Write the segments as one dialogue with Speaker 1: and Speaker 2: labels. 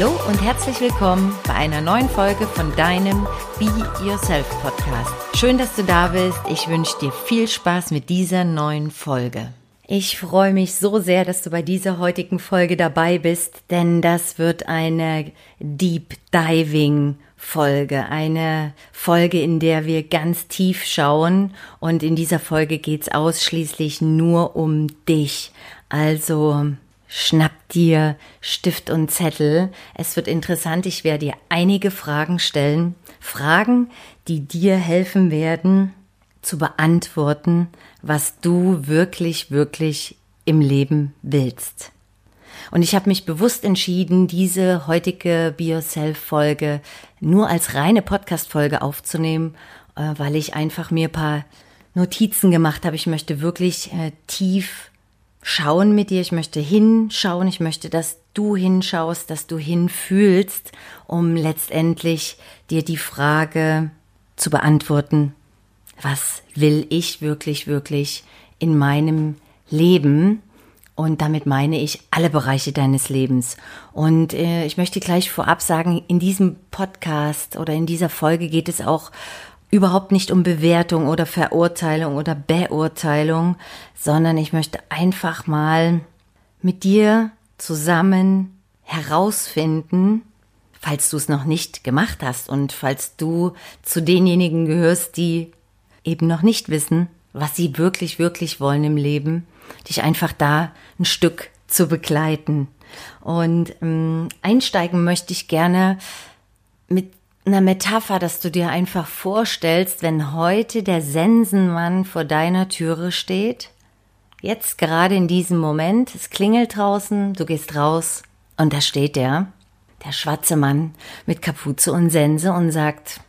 Speaker 1: Hallo und herzlich willkommen bei einer neuen Folge von deinem Be Yourself Podcast. Schön, dass du da bist. Ich wünsche dir viel Spaß mit dieser neuen Folge. Ich freue mich so sehr, dass du bei dieser heutigen Folge dabei bist, denn das wird eine Deep Diving Folge, eine Folge, in der wir ganz tief schauen und in dieser Folge geht es ausschließlich nur um dich. Also schnapp dir Stift und Zettel. Es wird interessant, ich werde dir einige Fragen stellen, Fragen, die dir helfen werden zu beantworten, was du wirklich, wirklich im Leben willst. Und ich habe mich bewusst entschieden, diese heutige Be Yourself Folge nur als reine Podcast Folge aufzunehmen, äh, weil ich einfach mir paar Notizen gemacht habe. Ich möchte wirklich äh, tief schauen mit dir. Ich möchte hinschauen. Ich möchte, dass du hinschaust, dass du hinfühlst, um letztendlich dir die Frage zu beantworten, was will ich wirklich, wirklich in meinem Leben? Und damit meine ich alle Bereiche deines Lebens. Und äh, ich möchte gleich vorab sagen, in diesem Podcast oder in dieser Folge geht es auch überhaupt nicht um Bewertung oder Verurteilung oder Beurteilung, sondern ich möchte einfach mal mit dir zusammen herausfinden, falls du es noch nicht gemacht hast und falls du zu denjenigen gehörst, die eben noch nicht wissen, was sie wirklich, wirklich wollen im Leben, dich einfach da ein Stück zu begleiten. Und ähm, einsteigen möchte ich gerne mit einer Metapher, dass du dir einfach vorstellst, wenn heute der Sensenmann vor deiner Türe steht, jetzt gerade in diesem Moment, es klingelt draußen, du gehst raus und da steht der, der schwarze Mann mit Kapuze und Sense und sagt,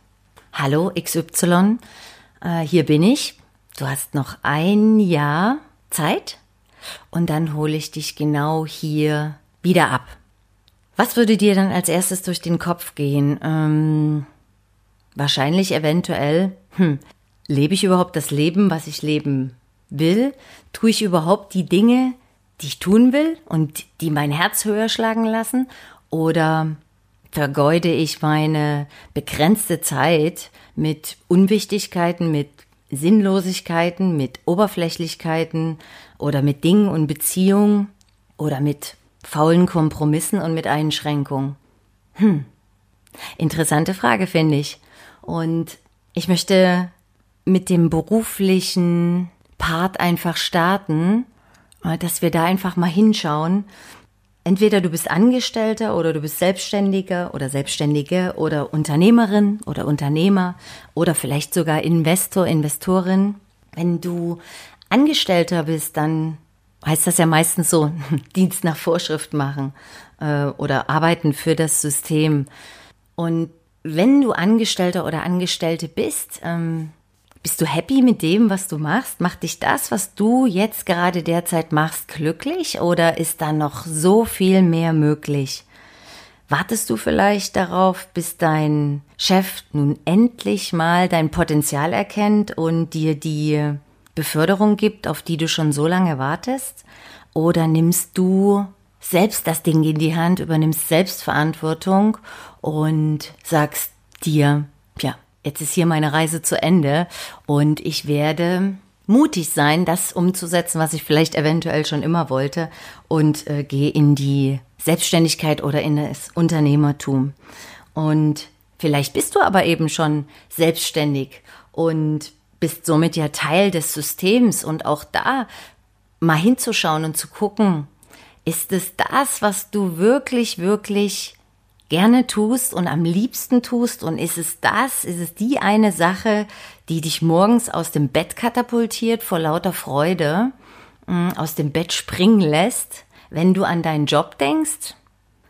Speaker 1: Hallo XY, äh, hier bin ich, du hast noch ein Jahr Zeit und dann hole ich dich genau hier wieder ab. Was würde dir dann als erstes durch den Kopf gehen? Ähm, wahrscheinlich eventuell, hm, lebe ich überhaupt das Leben, was ich leben will? Tue ich überhaupt die Dinge, die ich tun will und die mein Herz höher schlagen lassen? Oder vergeude ich meine begrenzte Zeit mit Unwichtigkeiten, mit Sinnlosigkeiten, mit Oberflächlichkeiten oder mit Dingen und Beziehungen oder mit faulen Kompromissen und mit Einschränkungen? Hm. Interessante Frage, finde ich. Und ich möchte mit dem beruflichen Part einfach starten, äh, dass wir da einfach mal hinschauen. Entweder du bist Angestellter oder du bist Selbstständiger oder Selbstständige oder Unternehmerin oder Unternehmer oder vielleicht sogar Investor, Investorin. Wenn du Angestellter bist, dann heißt das ja meistens so, Dienst nach Vorschrift machen äh, oder arbeiten für das System. Und wenn du Angestellter oder Angestellte bist, ähm, bist du happy mit dem, was du machst? Macht dich das, was du jetzt gerade derzeit machst, glücklich oder ist da noch so viel mehr möglich? Wartest du vielleicht darauf, bis dein Chef nun endlich mal dein Potenzial erkennt und dir die Beförderung gibt, auf die du schon so lange wartest? Oder nimmst du selbst das Ding in die Hand, übernimmst Selbstverantwortung und sagst dir, ja, jetzt ist hier meine Reise zu Ende und ich werde mutig sein, das umzusetzen, was ich vielleicht eventuell schon immer wollte und äh, gehe in die Selbstständigkeit oder in das Unternehmertum. Und vielleicht bist du aber eben schon selbstständig und bist somit ja Teil des Systems und auch da mal hinzuschauen und zu gucken, ist es das, was du wirklich, wirklich gerne tust und am liebsten tust? Und ist es das, ist es die eine Sache, die dich morgens aus dem Bett katapultiert vor lauter Freude, mm, aus dem Bett springen lässt, wenn du an deinen Job denkst?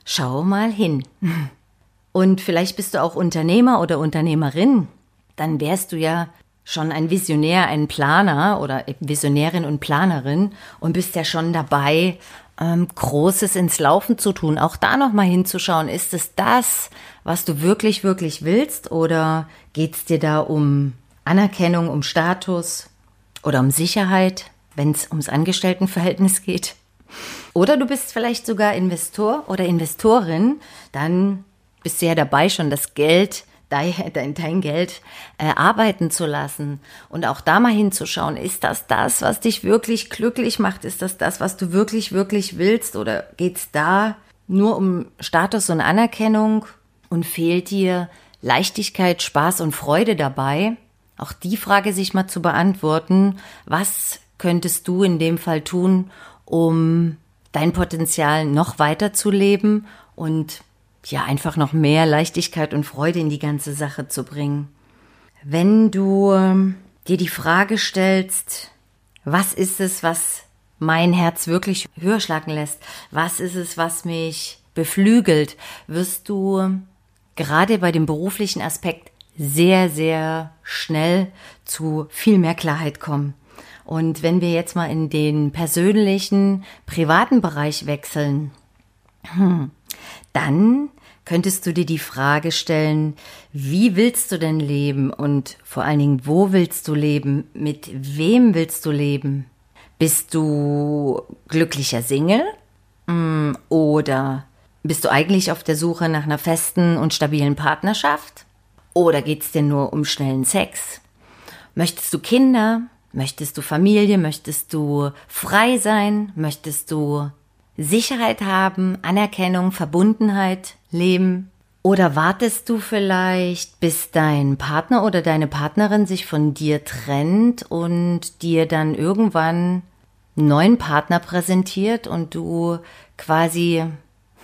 Speaker 1: Schau mal hin. Und vielleicht bist du auch Unternehmer oder Unternehmerin. Dann wärst du ja schon ein Visionär, ein Planer oder Visionärin und Planerin und bist ja schon dabei, ähm, Großes ins Laufen zu tun. Auch da nochmal hinzuschauen, ist es das, was du wirklich, wirklich willst oder geht es dir da um Anerkennung, um Status oder um Sicherheit, wenn es ums Angestelltenverhältnis geht? Oder du bist vielleicht sogar Investor oder Investorin, dann bist du ja dabei, schon das Geld, dein, dein Geld äh, arbeiten zu lassen und auch da mal hinzuschauen, ist das das, was dich wirklich glücklich macht? Ist das das, was du wirklich, wirklich willst? Oder geht's da nur um Status und Anerkennung und fehlt dir Leichtigkeit, Spaß und Freude dabei? Auch die Frage sich mal zu beantworten, was könntest du in dem Fall tun, um dein Potenzial noch weiter zu leben und ja, einfach noch mehr Leichtigkeit und Freude in die ganze Sache zu bringen. Wenn du ähm, dir die Frage stellst, was ist es, was mein Herz wirklich höher schlagen lässt? Was ist es, was mich beflügelt? Wirst du gerade bei dem beruflichen Aspekt sehr, sehr schnell zu viel mehr Klarheit kommen. Und wenn wir jetzt mal in den persönlichen, privaten Bereich wechseln, hm, dann könntest du dir die Frage stellen, wie willst du denn leben und vor allen Dingen, wo willst du leben, mit wem willst du leben? Bist du glücklicher Single hm, oder bist du eigentlich auf der Suche nach einer festen und stabilen Partnerschaft? Oder geht's dir nur um schnellen Sex? Möchtest du Kinder? Möchtest du Familie? Möchtest du frei sein? Möchtest du Sicherheit haben, Anerkennung, Verbundenheit, Leben? Oder wartest du vielleicht, bis dein Partner oder deine Partnerin sich von dir trennt und dir dann irgendwann einen neuen Partner präsentiert und du quasi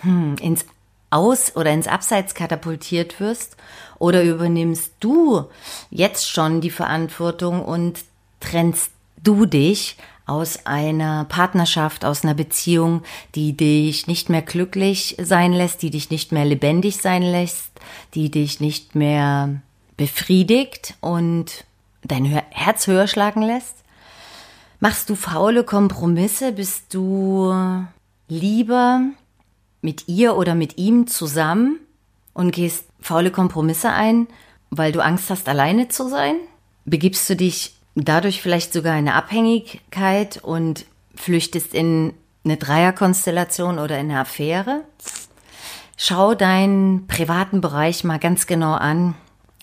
Speaker 1: hm, ins Aus- oder ins Abseits katapultiert wirst? Oder übernimmst du jetzt schon die Verantwortung und trennst du dich aus einer Partnerschaft, aus einer Beziehung, die dich nicht mehr glücklich sein lässt, die dich nicht mehr lebendig sein lässt, die dich nicht mehr befriedigt und dein Herz höher schlagen lässt? Machst du faule Kompromisse? Bist du lieber mit ihr oder mit ihm zusammen und gehst faule Kompromisse ein, weil du Angst hast, alleine zu sein? Begibst du dich dadurch vielleicht sogar eine Abhängigkeit und flüchtest in eine Dreierkonstellation oder in eine Affäre. Schau deinen privaten Bereich mal ganz genau an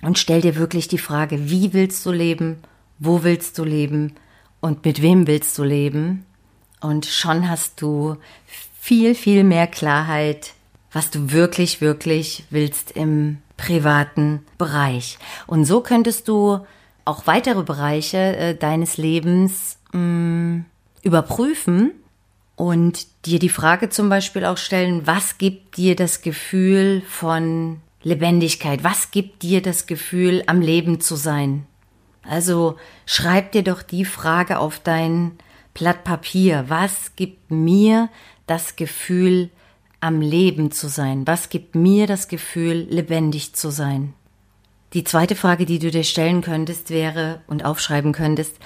Speaker 1: und stell dir wirklich die Frage, wie willst du leben, wo willst du leben und mit wem willst du leben? Und schon hast du viel, viel mehr Klarheit, was du wirklich, wirklich willst im privaten Bereich. Und so könntest du auch weitere Bereiche äh, deines Lebens mh, mm, überprüfen und dir die Frage zum Beispiel auch stellen, was gibt dir das Gefühl von Lebendigkeit? Was gibt dir das Gefühl, am Leben zu sein? Also schreib dir doch die Frage auf dein Blatt Papier. Was gibt mir das Gefühl, am Leben zu sein? Was gibt mir das Gefühl, lebendig zu sein? Die zweite Frage, die du dir stellen könntest, wäre und aufschreiben könntest,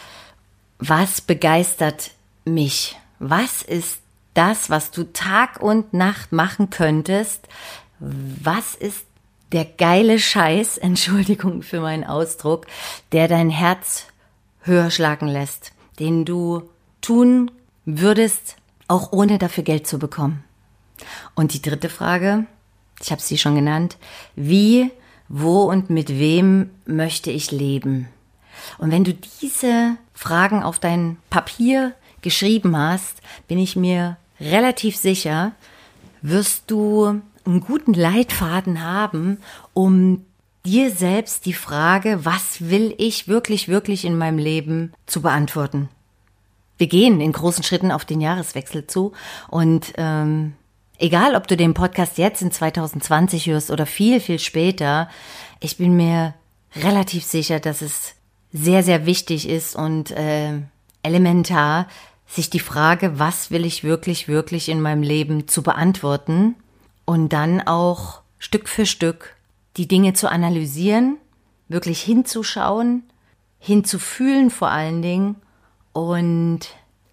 Speaker 1: was begeistert mich? Was ist das, was du Tag und Nacht machen könntest? Was ist der geile Scheiß, Entschuldigung für meinen Ausdruck, der dein Herz höher schlagen lässt, den du tun würdest, auch ohne dafür Geld zu bekommen? Und die dritte Frage, ich habe sie schon genannt, wie wo und mit wem möchte ich leben? Und wenn du diese Fragen auf dein Papier geschrieben hast, bin ich mir relativ sicher, wirst du einen guten Leitfaden haben, um dir selbst die Frage, was will ich wirklich, wirklich in meinem Leben zu beantworten. Wir gehen in großen Schritten auf den Jahreswechsel zu und ähm, Egal, ob du den Podcast jetzt in 2020 hörst oder viel, viel später, ich bin mir relativ sicher, dass es sehr, sehr wichtig ist und äh, elementar, sich die Frage, was will ich wirklich, wirklich in meinem Leben zu beantworten und dann auch Stück für Stück die Dinge zu analysieren, wirklich hinzuschauen, hinzufühlen vor allen Dingen und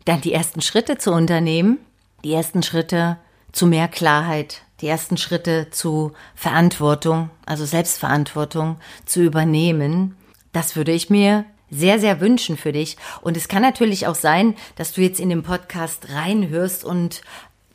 Speaker 1: dann die ersten Schritte zu unternehmen, die ersten Schritte zu mehr Klarheit, die ersten Schritte zu Verantwortung, also Selbstverantwortung zu übernehmen. Das würde ich mir sehr, sehr wünschen für dich. Und es kann natürlich auch sein, dass du jetzt in den Podcast reinhörst und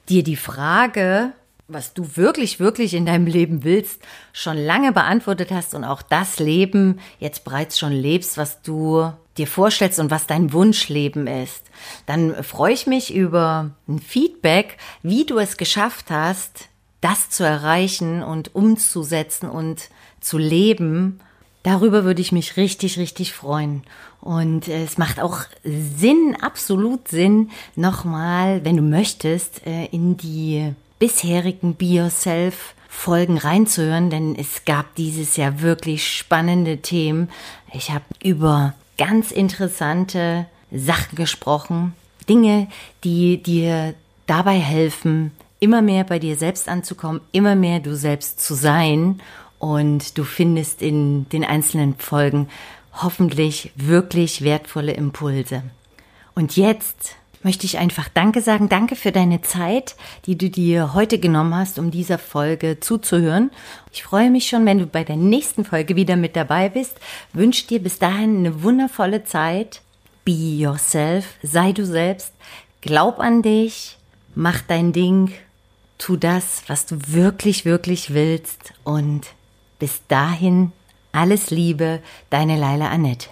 Speaker 1: dir die Frage, was du wirklich, wirklich in deinem Leben willst, schon lange beantwortet hast und auch das Leben jetzt bereits schon lebst, was du dir vorstellst und was dein Wunschleben ist, dann freue ich mich über ein Feedback, wie du es geschafft hast, das zu erreichen und umzusetzen und zu leben. Darüber würde ich mich richtig, richtig freuen. Und es macht auch Sinn, absolut Sinn, nochmal, wenn du möchtest, äh, in die bisherigen Be Yourself Folgen reinzuhören, denn es gab dieses Jahr wirklich spannende Themen. Ich habe über ganz interessante Sachen gesprochen, Dinge, die dir dabei helfen, immer mehr bei dir selbst anzukommen, immer mehr du selbst zu sein. Und du findest in den einzelnen Folgen hoffentlich wirklich wertvolle Impulse. Und jetzt möchte ich einfach Danke sagen. Danke für deine Zeit, die du dir heute genommen hast, um dieser Folge zuzuhören. Ich freue mich schon, wenn du bei der nächsten Folge wieder mit dabei bist. Wünsche dir bis dahin eine wundervolle Zeit. Be yourself, sei du selbst. Glaub an dich, mach dein Ding, tu das, was du wirklich, wirklich willst und bis dahin alles Liebe, deine Leila Annette.